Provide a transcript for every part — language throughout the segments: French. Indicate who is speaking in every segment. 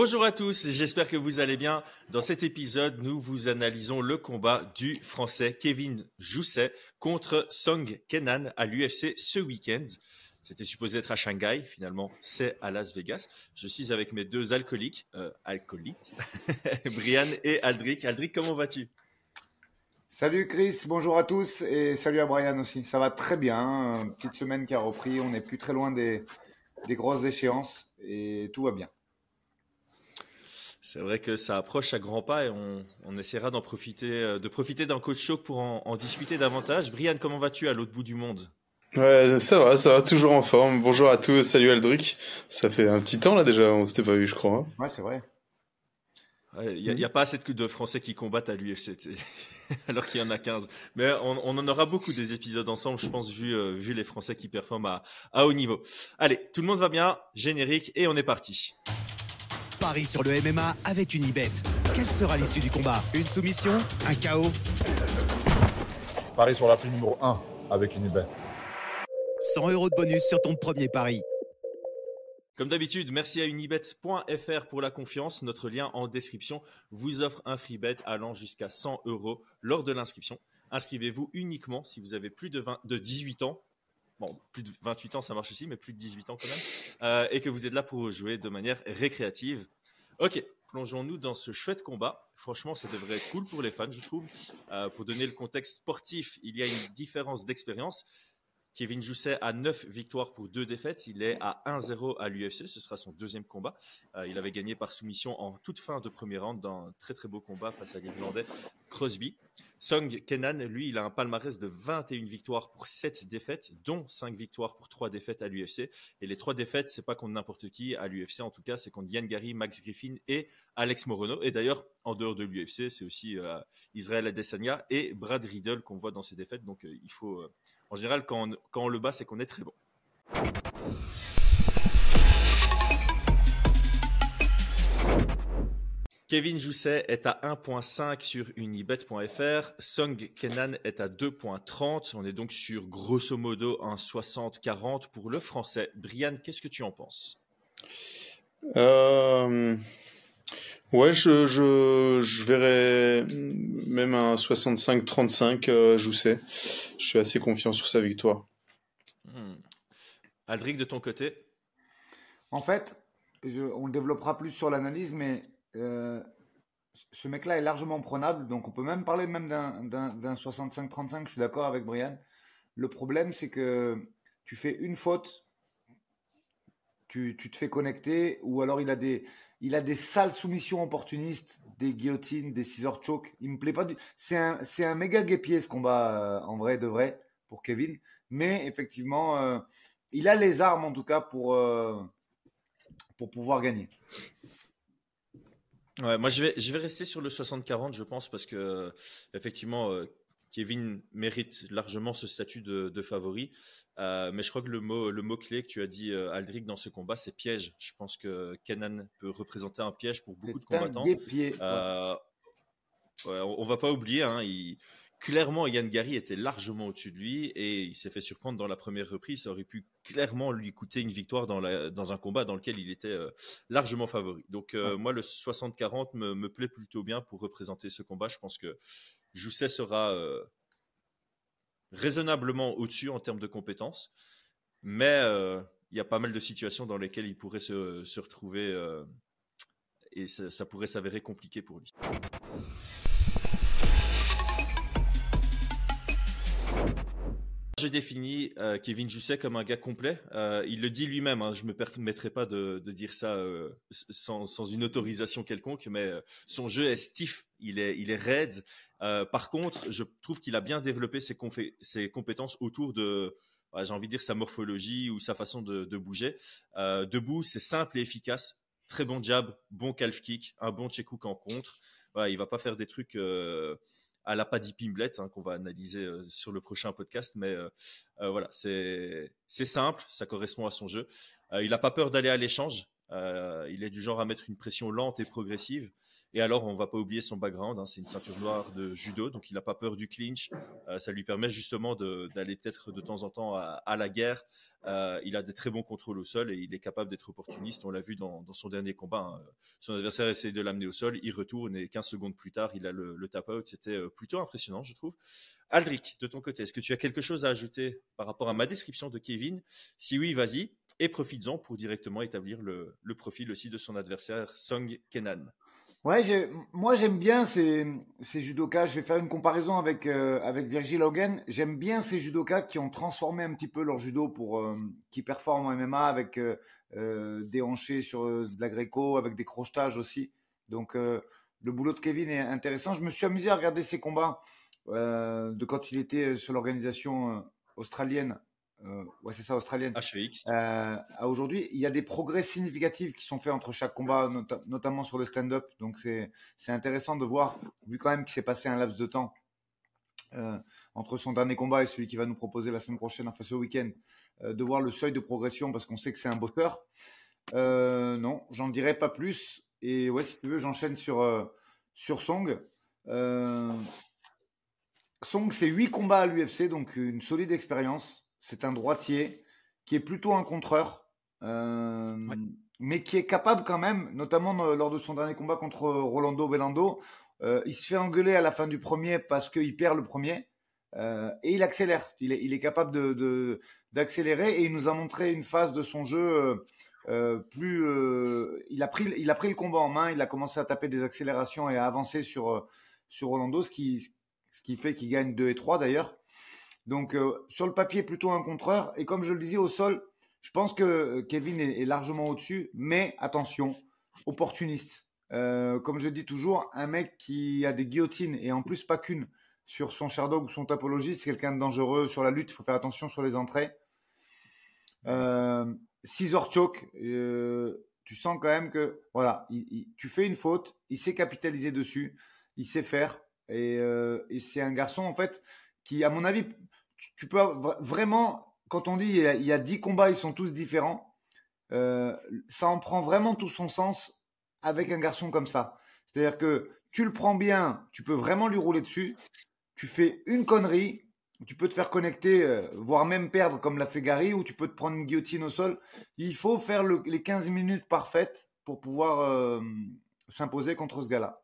Speaker 1: Bonjour à tous, j'espère que vous allez bien. Dans cet épisode, nous vous analysons le combat du Français Kevin Jousset contre Song Kenan à l'UFC ce week-end. C'était supposé être à Shanghai, finalement c'est à Las Vegas. Je suis avec mes deux alcooliques, euh, alcoolites, Brian et Aldric. Aldric, comment vas-tu?
Speaker 2: Salut Chris, bonjour à tous et salut à Brian aussi. Ça va très bien, petite semaine qui a repris, on n'est plus très loin des, des grosses échéances et tout va bien.
Speaker 1: C'est vrai que ça approche à grands pas et on, essaiera d'en profiter, euh, de profiter d'un coach show pour en, discuter davantage. Brian, comment vas-tu à l'autre bout du monde?
Speaker 3: Ouais, ça va, ça va toujours en forme. Bonjour à tous, salut Aldric. Ça fait un petit temps là déjà, on s'était pas vu, je crois. Hein.
Speaker 2: Ouais, c'est vrai.
Speaker 1: Il n'y a, pas assez de Français qui combattent à l'UFC, alors qu'il y en a 15. Mais on, en aura beaucoup des épisodes ensemble, je pense, vu, euh, vu les Français qui performent à, à haut niveau. Allez, tout le monde va bien, générique, et on est parti.
Speaker 4: Paris sur le MMA avec une Unibet. Quelle sera l'issue du combat? Une soumission? Un chaos?
Speaker 5: Paris sur la prime numéro 1 avec une Unibet.
Speaker 4: 100 euros de bonus sur ton premier pari.
Speaker 1: Comme d'habitude, merci à unibet.fr pour la confiance. Notre lien en description vous offre un free bet allant jusqu'à 100 euros lors de l'inscription. Inscrivez-vous uniquement si vous avez plus de, de 18 ans bon, plus de 28 ans, ça marche aussi, mais plus de 18 ans quand même, euh, et que vous êtes là pour jouer de manière récréative. Ok, plongeons-nous dans ce chouette combat. Franchement, ça devrait être cool pour les fans, je trouve. Euh, pour donner le contexte sportif, il y a une différence d'expérience. Kevin Jousset a 9 victoires pour 2 défaites. Il est à 1-0 à l'UFC. Ce sera son deuxième combat. Euh, il avait gagné par soumission en toute fin de premier round dans un très très beau combat face à l'Irlandais Crosby. Song Kenan, lui, il a un palmarès de 21 victoires pour 7 défaites, dont 5 victoires pour 3 défaites à l'UFC. Et les 3 défaites, c'est pas contre n'importe qui à l'UFC, en tout cas, c'est contre Yann Gary, Max Griffin et Alex Morono. Et d'ailleurs, en dehors de l'UFC, c'est aussi euh, Israël Adesanya et Brad Riddle qu'on voit dans ces défaites. Donc, euh, il faut, euh, en général, quand quand on le bat, c'est qu'on est très bon. Kevin Jousset est à 1.5 sur unibet.fr. Song Kenan est à 2.30. On est donc sur grosso modo un 60-40 pour le français. Brian, qu'est-ce que tu en penses?
Speaker 3: Euh... Ouais, je, je, verrais même un 65-35 euh, Jousset. Je suis assez confiant sur sa victoire.
Speaker 1: Hmm. Aldric, de ton côté?
Speaker 2: En fait, on développera plus sur l'analyse, mais euh, ce mec-là est largement prenable, donc on peut même parler même d'un 65-35, je suis d'accord avec Brian. Le problème, c'est que tu fais une faute, tu, te fais connecter, ou alors il a des, il a des sales soumissions opportunistes, des guillotines, des scissor choke. Il me plaît pas du. C'est un, c'est un méga guépier ce combat euh, en vrai de vrai pour Kevin, mais effectivement, euh, il a les armes en tout cas pour pour pouvoir gagner.
Speaker 1: Ouais, moi je vais, je vais rester sur le 60-40, je pense, parce que effectivement, euh, Kevin mérite largement ce statut de, favori. Euh, mais je crois que le mot, le mot clé que tu as dit, euh, Aldric, dans ce combat, c'est piège. Je pense que Kenan peut représenter un piège pour beaucoup de combattants. Ouais, on, ne va pas oublier, hein, il, clairement, Yann Gary était largement au-dessus de lui et il s'est fait surprendre dans la première reprise. Ça aurait pu clairement lui coûter une victoire dans, un combat dans lequel il était euh, largement favori. Donc, euh, moi, le 60-40 me, plaît plutôt bien pour représenter ce combat. Je pense que Jousset sera euh, raisonnablement au-dessus en termes de compétences, mais il y a pas mal de situations dans lesquelles il pourrait se, retrouver et ça pourrait s'avérer compliqué pour lui. Je définis euh, Kevin Jousset comme un gars complet. Euh, il le dit lui-même, hein, je me permettrai pas de, dire ça euh, sans, une autorisation quelconque, mais son jeu est stiff, il est, il raide. par contre, je trouve qu'il a bien développé ses, compétences autour de, j'ai envie de dire, sa morphologie ou sa façon de, bouger. debout, c'est simple et efficace. Très bon jab, bon calf kick, un bon check hook en contre. Il il va pas faire des trucs à la Paddy Pimblet hein, qu'on va analyser euh, sur le prochain podcast. Mais euh, euh, voilà, c'est simple, ça correspond à son jeu. il n'a pas peur d'aller à l'échange. Il est du genre à mettre une pression lente et progressive. Et alors, on ne va pas oublier son background. Hein, c'est une ceinture noire de judo, donc il n'a pas peur du clinch. ça lui permet justement d'aller peut-être de temps en temps à, la guerre. il a des très bons contrôles au sol et il est capable d'être opportuniste. On l'a vu dans, son dernier combat. Hein. Son adversaire essaie de l'amener au sol, il retourne et 15 secondes plus tard, il a le tap-out. C'était plutôt impressionnant, je trouve. Aldric, de ton côté, est-ce que tu as quelque chose à ajouter par rapport à ma description de Kevin? Si oui, vas-y, et profites-en pour directement établir le, profil aussi de son adversaire, Song Kenan.
Speaker 2: Ouais, moi j'aime bien ces, judokas. Je vais faire une comparaison avec, euh, avec Virgil Hogan. J'aime bien ces judokas qui ont transformé un petit peu leur judo pour euh, qui performent en MMA avec euh, des hanchés sur de la gréco, avec des crochetages aussi. Donc le boulot de Kevin est intéressant. Je me suis amusé à regarder ses combats euh, de quand il était sur l'organisation euh, australienne, euh, ouais c'est ça, australienne,
Speaker 1: HVX,
Speaker 2: à aujourd'hui, il y a des progrès significatifs qui sont faits entre chaque combat, notamment sur le stand-up. Donc c'est intéressant de voir, vu quand même qu'il s'est passé un laps de temps entre son dernier combat et celui qui va nous proposer la semaine prochaine, enfin ce week-end, de voir le seuil de progression parce qu'on sait que c'est un bosseur. non, j'en dirai pas plus. Et ouais, si tu veux, j'enchaîne sur, sur Song. Song, c'est 8 combats à l'UFC, donc une solide expérience. C'est un droitier qui est plutôt un contreur, euh, mais qui est capable quand même, notamment lors de son dernier combat contre Rolando Belando, euh, il se fait engueuler à la fin du premier parce qu'il perd le premier. Euh, et il accélère. Il est, capable de, d'accélérer et il nous a montré une phase de son jeu plus. il, a pris, il a pris le combat en main, il a commencé à taper des accélérations et à avancer sur, sur Rolando, ce qui, ce qui fait qu'il gagne 2 et 3 d'ailleurs. Donc euh, sur le papier, plutôt un contreur. Et comme je le disais au sol, je pense que euh, Kevin est, largement au-dessus, mais attention, opportuniste. Euh, comme je dis toujours, un mec qui a des guillotines et en plus pas qu'une sur son Sherdog ou son Tapologie, c'est quelqu'un de dangereux sur la lutte. Il faut faire attention sur les entrées. 6 heures choke, tu sens quand même que voilà, tu fais une faute, il sait capitaliser dessus, il sait faire. Euh, et, c'est un garçon, en fait, qui, à mon avis, tu, peux vraiment, quand on dit il y, a, 10 combats, ils sont tous différents, euh, ça en prend vraiment tout son sens avec un garçon comme ça. C'est-à-dire que tu le prends bien, tu peux vraiment lui rouler dessus. Tu fais une connerie, tu peux te faire connecter, euh, voire même perdre comme l'a fait Gary, ou tu peux te prendre une guillotine au sol. Il faut faire les 15 minutes parfaites pour pouvoir s'imposer contre ce gars-là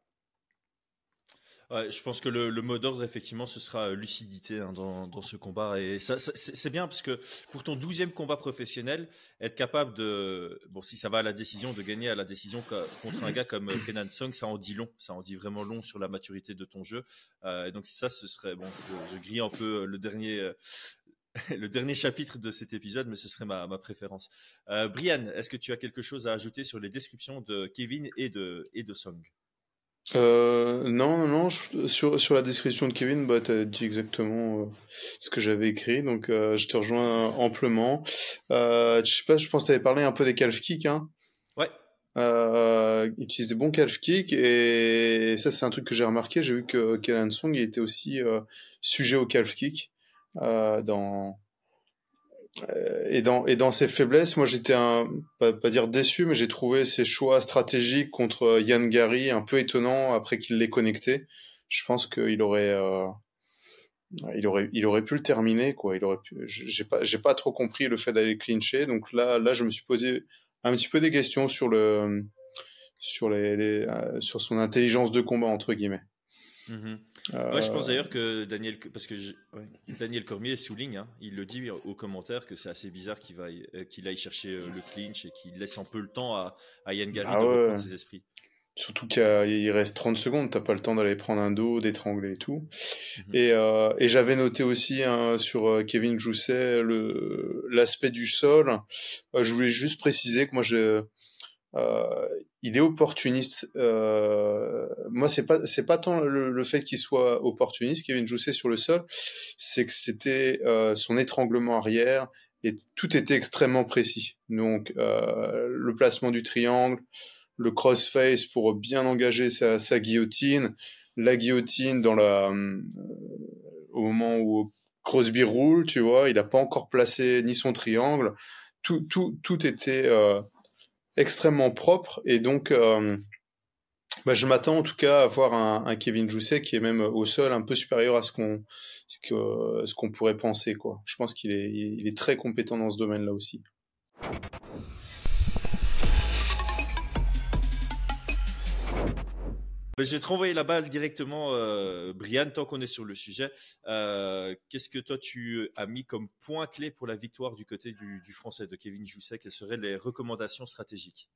Speaker 1: je pense que le, mot d'ordre, effectivement, ce sera euh, lucidité hein, dans, ce combat. Et c'est bien parce que pour ton douzième combat professionnel, être capable de, bon, si ça va à la décision, de gagner à la décision contre un gars comme euh, Kenan Song, ça en dit long. Ça en dit vraiment long sur la maturité de ton jeu. Euh, donc ça, ce serait, bon, je, grille un peu le dernier. le dernier chapitre de cet épisode, mais ce serait ma, préférence. Brian, est-ce que tu as quelque chose à ajouter sur les descriptions de Kevin et de, et de Song?
Speaker 3: Euh, non, non, non. sur, sur la description de Kevin, bah, tu as dit exactement euh, ce que j'avais écrit, donc euh, je te rejoins amplement. je sais pas, je pense que tu avais parlé un peu des calf kicks. Hein.
Speaker 1: Ouais.
Speaker 3: utilise des bons calf kicks, et ça, c'est un truc que j'ai remarqué. J'ai vu que Kenan Song était aussi sujet au calf kick dans, euh, et dans et dans ses faiblesses, moi j'étais un pas, dire déçu, mais j'ai trouvé ses choix stratégiques contre Yann Gary un peu étonnant après qu'il l'ait connecté. Je pense qu'il aurait euh, il aurait il aurait pu le terminer quoi. Il aurait. J'ai pas j'ai pas trop compris le fait d'aller clincher. Donc là là je me suis posé un petit peu des questions sur le sur les, euh, sur son intelligence de combat entre guillemets.
Speaker 1: Ouais, je pense d'ailleurs que Daniel, parce que Daniel Cormier souligne, hein, il le dit au commentaire que c'est assez bizarre qu'il euh, qu'il aille chercher euh, le clinch et qu'il laisse un peu le temps à, à Yann Gary ah de reprendre ses esprits.
Speaker 3: Surtout qu'il reste 30 secondes, t'as pas le temps d'aller prendre un dos, d'étrangler et tout. Mhm. Et, euh, et j'avais noté aussi hein, sur Kevin Jousset l'aspect du sol. je voulais juste préciser que moi je euh, il est opportuniste. Euh, moi, c'est pas c'est pas tant le, fait qu'il soit opportuniste, Kevin Jousset sur le sol, c'est que c'était euh, son étranglement arrière et tout était extrêmement précis. Donc euh, le placement du triangle, le crossface pour bien engager sa, sa guillotine, la guillotine dans la euh, au moment où Crosby roule, tu vois, il n'a pas encore placé ni son triangle. Tout tout tout était extrêmement propre. Et donc, bah, je m'attends en tout cas à voir un, Kevin Jousset qui est même au sol un peu supérieur à ce qu'on pourrait penser. Quoi. Je pense qu'il est, il est très compétent dans ce domaine-là aussi.
Speaker 1: Je vais te renvoyer la balle directement, euh, Brian, tant qu'on est sur le sujet. Euh, qu'est-ce que toi tu as mis comme point clé pour la victoire du côté du, français de Kevin Jousset? Quelles seraient les recommandations stratégiques?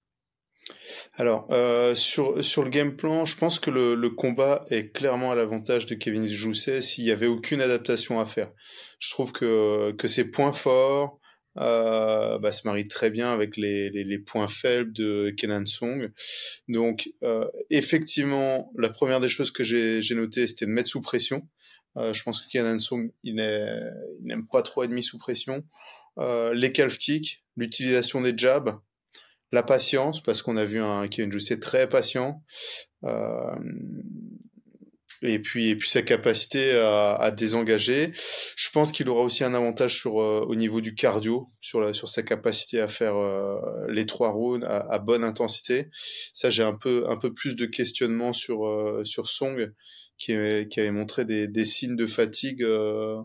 Speaker 3: Alors, euh, sur, le game plan, je pense que le, le combat est clairement à l'avantage de Kevin Jousset s'il n'y avait aucune adaptation à faire. Je trouve que, que ses points forts, euh, bah, se marie très bien avec les, les, points faibles de Kenan Song. Donc, euh, effectivement, la première des choses que j'ai notées, c'était de mettre sous pression. Euh, je pense que Kenan Song, il n'aime pas trop être mis sous pression. Euh, les calf kicks, l'utilisation des jabs, la patience, parce qu'on a vu un Kevin Jousset très patient. Et puis et puis sa capacité à, à désengager. Je pense qu'il aura aussi un avantage sur euh, au niveau du cardio, sur la, sur sa capacité à faire euh, les trois rounds à, à, bonne intensité. Ça, j'ai un peu un peu plus de questionnement sur euh, sur Song qui, qui avait montré des, des signes de fatigue. je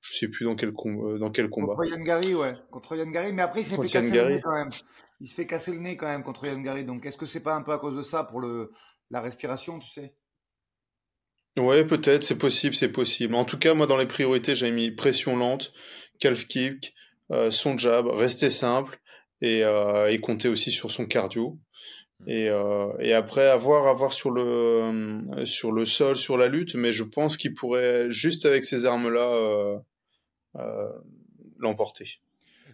Speaker 3: sais plus dans quel dans quel combat.
Speaker 2: Contre Yann Gary, ouais, contre Yann Gary. Mais après, il s'est fait casser le nez quand même. Il se fait casser le nez quand même contre Yann Gary. Donc, est-ce que c'est pas un peu à cause de ça pour le la respiration, tu sais?
Speaker 3: Ouais, peut-être, c'est possible, c'est possible. En tout cas, moi, dans les priorités, j'ai mis pression lente, calf kick, euh, son jab, rester simple et, euh, et compter aussi sur son cardio. Et, euh, et après, avoir, avoir sur le, sur le sol, sur la lutte, mais je pense qu'il pourrait, juste avec ces armes-là, euh, euh, l'emporter.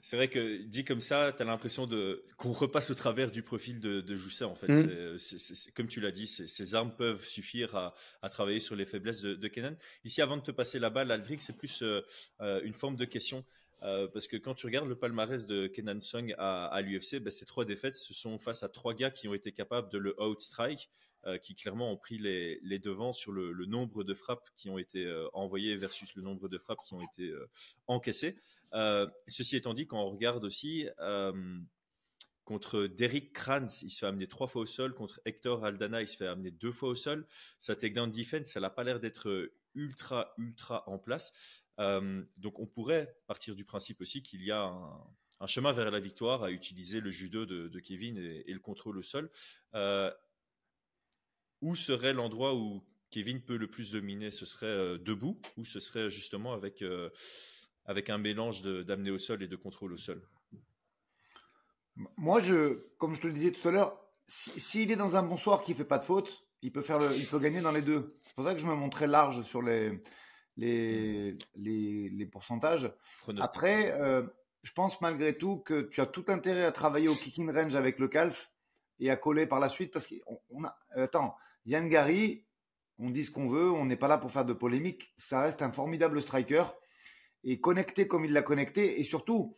Speaker 1: C'est vrai que dit comme ça, tu as l'impression de qu'on repasse au travers du profil de, de Jousset en fait. Mmh. C'est, comme tu l'as dit, ces armes peuvent suffire à, à, travailler sur les faiblesses de, de Kenan. Ici, avant de te passer la balle, Aldric, c'est plus euh, euh une forme de question. Euh, parce que quand tu regardes le palmarès de Kenan Song à, à l'UFC, ben, ces trois défaites, ce sont face à trois gars qui ont été capables de le outstrike, euh, qui clairement ont pris les, devants sur le, nombre de frappes qui ont été euh, envoyées versus le nombre de frappes qui ont été euh, encaissées. Euh, ceci étant dit, quand on regarde aussi euh, contre Derek Kranz, il se fait amener trois fois au sol. Contre Hector Aldana, il se fait amener deux fois au sol. Sa takedown defense, ça n'a pas l'air d'être ultra, ultra en place. Euh, donc on pourrait partir du principe aussi qu'il y a un, chemin vers la victoire à utiliser le judo de, Kevin et, le contrôle au sol. Euh, où serait l'endroit où Kevin peut le plus dominer? Ce serait euh, debout ou ce serait justement avec avec un mélange d'amener au sol et de contrôle au sol?
Speaker 2: Moi, je, comme je te le disais tout à l'heure, s'il si, est dans un bon soir qui fait pas de faute, il peut, faire le, il peut gagner dans les deux. C'est pour ça que je me montrais large sur les, les, les, les pourcentages. Après, euh, je pense malgré tout que tu as tout intérêt à travailler au kicking range avec le calf et à coller par la suite parce qu'on a. Attends, Yann Gary, on dit ce qu'on veut, on n'est pas là pour faire de polémique. Ça reste un formidable striker et connecté comme il l'a connecté. Et surtout,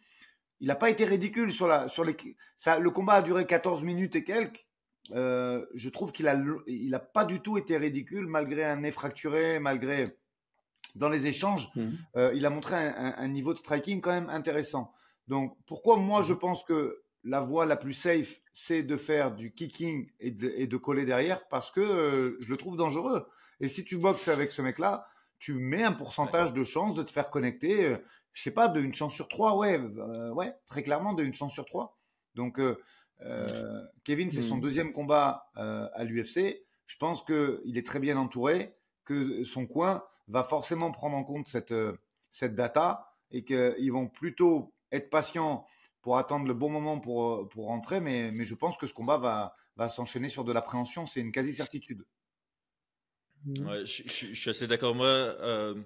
Speaker 2: il n'a pas été ridicule sur, la, sur les. Ça, le combat a duré 14 minutes et quelques. Euh, je trouve qu'il a, il a pas du tout été ridicule malgré un nez fracturé, malgré dans les échanges, mmh. euh, il a montré un, un, un, niveau de striking quand même intéressant. Donc pourquoi moi mmh. je pense que la voie la plus safe c'est de faire du kicking et de, et de coller derrière parce que euh, je le trouve dangereux. Et si tu boxes avec ce mec-là, tu mets un pourcentage de chance de te faire connecter, euh, je sais pas, d'une chance sur trois, ouais, euh, ouais, très clairement d'une chance sur trois. Donc, euh, Kevin, c'est son deuxième combat euh, à l'UFC. Je pense qu'il est très bien entouré, que son coin va forcément prendre en compte cette, cette data et qu'ils vont plutôt être patients pour attendre le bon moment pour, pour rentrer. Mais, mais je pense que ce combat va, va s'enchaîner sur de l'appréhension. C'est une quasi-certitude.
Speaker 1: Mmh. Ouais, je, je, je, suis assez d'accord. Moi, euh,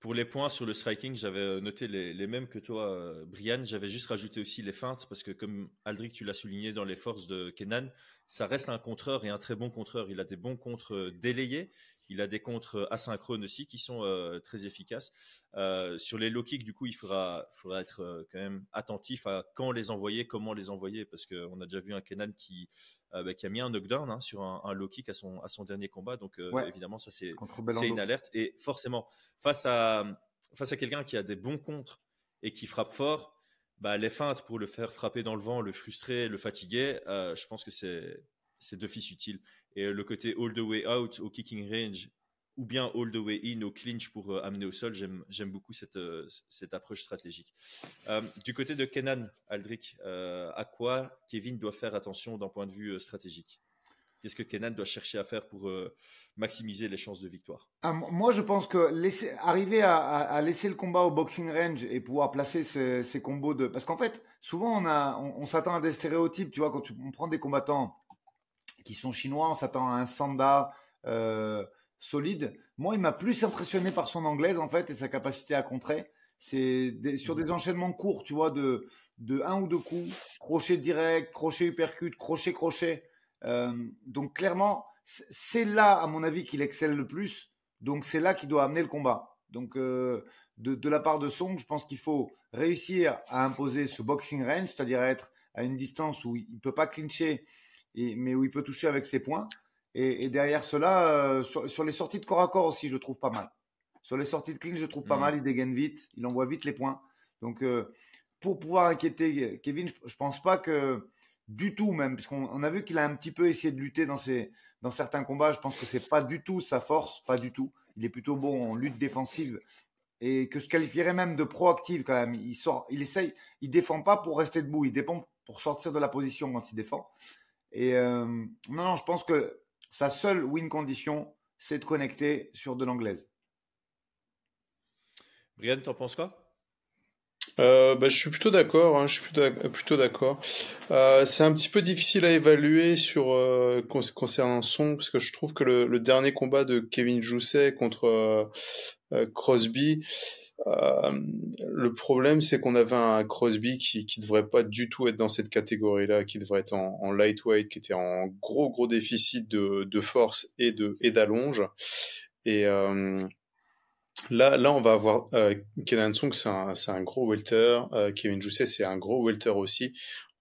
Speaker 1: pour les points sur le striking, j'avais noté les, les, mêmes que toi, euh, Brian. J'avais juste rajouté aussi les feintes parce que, comme Aldric, tu l'as souligné dans les forces de Kenan, ça reste un contreur et un très bon contreur. Il a des bons contres délayés. Il a des contres asynchrones aussi qui sont euh, très efficaces. Euh, sur les low kicks, du coup, il faudra, faudra être euh, quand même attentif à quand les envoyer, comment les envoyer, parce qu'on a déjà vu un Kenan qui, euh, bah, qui a mis un knockdown hein, sur un, un, low kick à son, à son dernier combat. Donc, euh, ouais. évidemment, ça, c'est une alerte. Et forcément, face à, face à quelqu'un qui a des bons contres et qui frappe fort, bah, les feintes pour le faire frapper dans le vent, le frustrer, le fatiguer, je pense que c'est c'est d'office utile. Et le côté all the way out au kicking range ou bien all the way in au clinch pour euh, amener au sol. J'aime beaucoup cette, euh, cette approche stratégique. Euh, du côté de Kenan Aldric, à quoi Kevin doit faire attention d'un point de vue stratégique? Qu'est-ce que Kenan doit chercher à faire pour maximiser les chances de victoire?
Speaker 2: Ah, Moi, je pense que arriver à, laisser le combat au boxing range et pouvoir placer ces, combos de... Parce qu'en fait, souvent, on, a, on, s'attend à des stéréotypes. Tu vois, quand on prend des combattants qui sont chinois, on s'attend à un Sanda solide. Moi, il m'a plus impressionné par son anglaise, en fait, et sa capacité à contrer. C'est sur des enchaînements courts, tu vois, de, de un ou deux coups, crochet direct, crochet uppercut, crochet, crochet. Euh, donc, clairement, c'est là, à mon avis, qu'il excelle le plus. Donc, c'est là qu'il doit amener le combat. Donc, euh, de, la part de Song, je pense qu'il faut réussir à imposer ce boxing range, c'est-à-dire être à une distance où il ne peut pas clincher, mais où il peut toucher avec ses points. Et, derrière cela, euh, sur, les sorties de corps à corps aussi, je trouve pas mal. Sur les sorties de clean, je trouve pas mmh. mal. Il dégaine vite, il envoie vite les points. Donc, euh, pour pouvoir inquiéter Kevin, je, ne pense pas que du tout même, parce qu'on a vu qu'il a un petit peu essayé de lutter dans, ses, dans certains combats. Je pense que c'est pas du tout sa force, pas du tout. Il est plutôt bon en lutte défensive et que je qualifierais même de proactive quand même. Il sort, il essaye, il défend pas pour rester debout, il défend pour sortir de la position quand il défend. Et euh, non, non, je pense que sa seule win condition, c'est de connecter sur de l'anglaise.
Speaker 1: Brian, t'en penses quoi?
Speaker 3: Euh, bah, je suis plutôt d'accord. Hein, je suis plutôt d'accord. Euh, c'est un petit peu difficile à évaluer sur euh, concernant son parce que je trouve que le, dernier combat de Kevin Jousset contre Crosby, euh, le problème, c'est qu'on avait un Crosby qui, qui devrait pas du tout être dans cette catégorie-là, qui devrait être en, en, lightweight, qui était en gros gros déficit de, de force et de et d'allonge. Et euh, là, là, on va avoir euh, Kenan c'est un, un, gros welter. Euh, Kevin Jousset, c'est un gros welter aussi.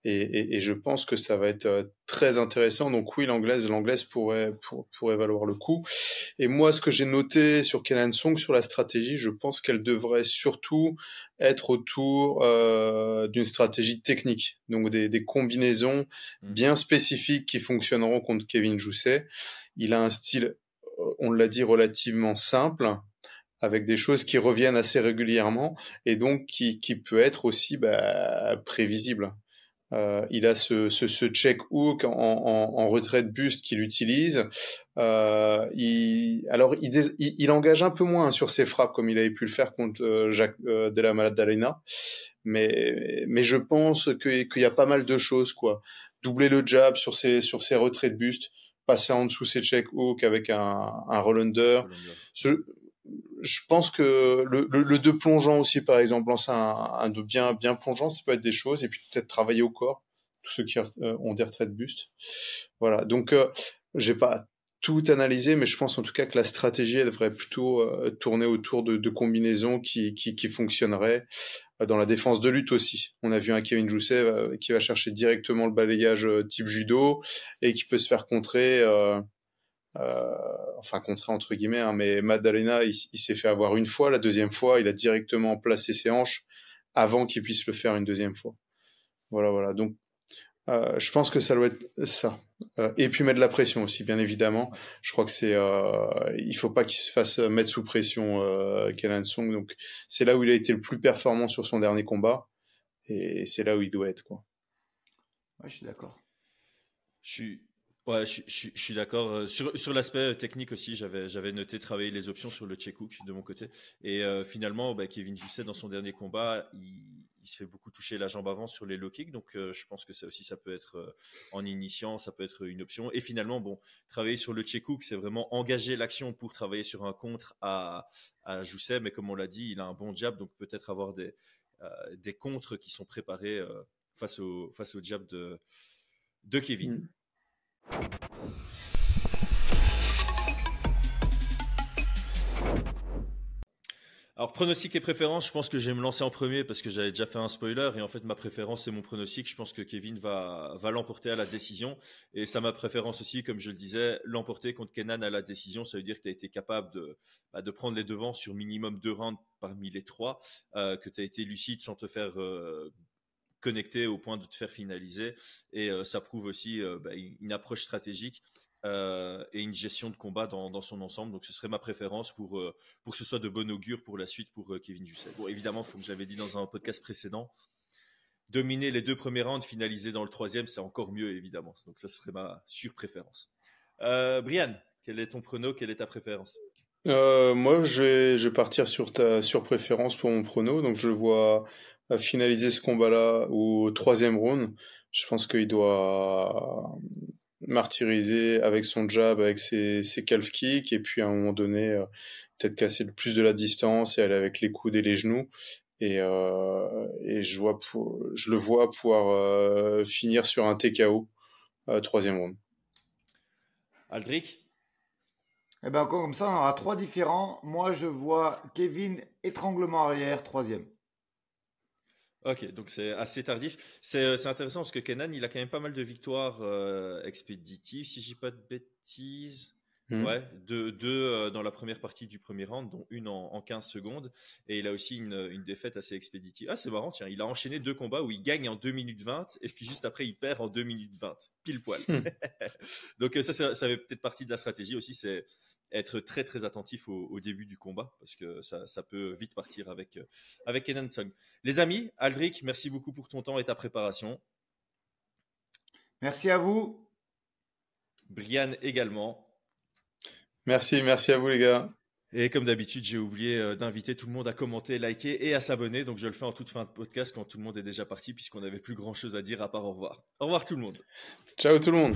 Speaker 3: Et, et, je pense que ça va être euh, très intéressant. Donc oui, l'anglaise, l'anglaise pourrait, pour, pourrait valoir le coup. Et moi, ce que j'ai noté sur Kenan Song, sur la stratégie, je pense qu'elle devrait surtout être autour euh, d'une stratégie technique. Donc des, des combinaisons mmh. bien spécifiques qui fonctionneront contre Kevin Jousset. Il a un style, euh, on l'a dit, relativement simple avec des choses qui reviennent assez régulièrement et donc qui, qui peut être aussi bah, prévisible. Euh, il a ce, ce, ce, check hook en, en, en retrait de buste qu'il utilise. Euh, il, alors, il, il, engage un peu moins sur ses frappes comme il avait pu le faire contre euh, Jacques euh, de la Malade d'Alena. Mais, mais je pense qu'il y a pas mal de choses, quoi. Doubler le jab sur ses, sur ses retraits de buste, passer en dessous ses check hook avec un, un roll under. Ce, je pense que le, le, le deux plongeant aussi, par exemple, lancer un, un deux bien, bien plongeant, ça peut être des choses. Et puis peut-être travailler au corps, tous ceux qui euh, ont des retraits de buste. Voilà. Donc, euh, j'ai pas tout analysé, mais je pense en tout cas que la stratégie elle devrait plutôt euh, tourner autour de, de combinaisons qui, qui, qui fonctionneraient dans la défense de lutte aussi. On a vu un Kevin Jousset qui va chercher directement le balayage type judo et qui peut se faire contrer euh, enfin contrat entre guillemets, hein, mais Madalena, il, il s'est fait avoir une fois, la deuxième fois, il a directement placé ses hanches avant qu'il puisse le faire une deuxième fois. Voilà, voilà. Donc, euh, je pense que ça doit être ça. Euh, et puis mettre de la pression aussi, bien évidemment. Je crois que c'est, euh, il faut pas qu'il se fasse mettre sous pression, euh, Kenan Song. Donc, c'est là où il a été le plus performant sur son dernier combat, et c'est là où il doit être, quoi.
Speaker 2: Ouais, je suis d'accord.
Speaker 1: Je suis, Ouais, je, suis d'accord. Euh, sur, sur l'aspect euh, technique aussi, j'avais, noté travailler les options sur le check hook de mon côté. Et euh, finalement, bah, Kevin Jusset, dans son dernier combat, il, se fait beaucoup toucher la jambe avant sur les low kicks. Donc, je pense que ça aussi, ça peut être en initiant, ça peut être une option. Et finalement, bon, travailler sur le check hook, c'est vraiment engager l'action pour travailler sur un contre à, à Jousset. Mais comme on l'a dit, il a un bon jab, donc peut-être avoir des, des contres qui sont préparés face, au, face au jab de, de Kevin. Mm. Alors pronostic et préférence, je pense que je vais me lancer en premier parce que j'avais déjà fait un spoiler et en fait ma préférence c'est mon pronostic. Je pense que Kevin va va l'emporter à la décision et ça ma préférence aussi, comme je le disais, l'emporter contre Kenan à la décision, ça veut dire que tu as été capable de bah, de prendre les devants sur minimum deux rounds parmi les trois, euh, que tu as été lucide sans te faire euh, connecter au point de te faire finaliser. Et ça prouve aussi bah, une approche stratégique et une gestion de combat dans, son ensemble. Donc ce serait ma préférence pour, pour que ce soit de bon augure pour la suite pour Kevin Jusset. Bon, évidemment, comme j'avais dit dans un podcast précédent, dominer les deux premiers rounds, finaliser dans le troisième, c'est encore mieux, évidemment. Donc ça serait ma sur-préférence. Brian, quel est ton prono? Quelle est ta préférence?
Speaker 3: Euh, moi, je vais, partir sur ta sur-préférence pour mon prono. Donc, je vois finaliser ce combat-là au troisième round. Je pense qu'il doit martyriser avec son jab, avec ses, ses calf kicks, et puis à un moment donné, euh, peut-être casser le plus de la distance et aller avec les coudes et les genoux. Et, euh, et je, vois je le vois pouvoir finir sur un TKO, troisième round.
Speaker 1: Aldric
Speaker 2: eh bien, comme ça, on aura trois différents. Moi, je vois Kevin étranglement arrière, troisième.
Speaker 1: Ok, donc c'est assez tardif. C'est intéressant parce que Kenan, il a quand même pas mal de victoires euh, expéditives, si dis pas de bêtises. Hmm. Ouais, deux, euh, dans la première partie du premier round, dont une en, 15 secondes. Et il a aussi une, défaite assez expéditive. Ah, c'est marrant, tiens, il a enchaîné deux combats où il gagne en 2 minutes 20 et puis juste après il perd en 2 minutes 20. Pile poil. Donc euh, ça, ça, ça fait peut-être partie de la stratégie aussi, c'est être très très attentif au, début du combat parce que ça, peut vite partir avec, euh, avec Kenan Song. Les amis, Aldric, merci beaucoup pour ton temps et ta préparation.
Speaker 2: Merci à vous.
Speaker 1: Brian également.
Speaker 3: Merci, merci à vous les gars.
Speaker 1: Et comme d'habitude, j'ai oublié euh, d'inviter tout le monde à commenter, liker et à s'abonner. Donc je le fais en toute fin de podcast quand tout le monde est déjà parti puisqu'on n'avait plus grand chose à dire à part au revoir. Au revoir tout le monde.
Speaker 3: Ciao tout le monde.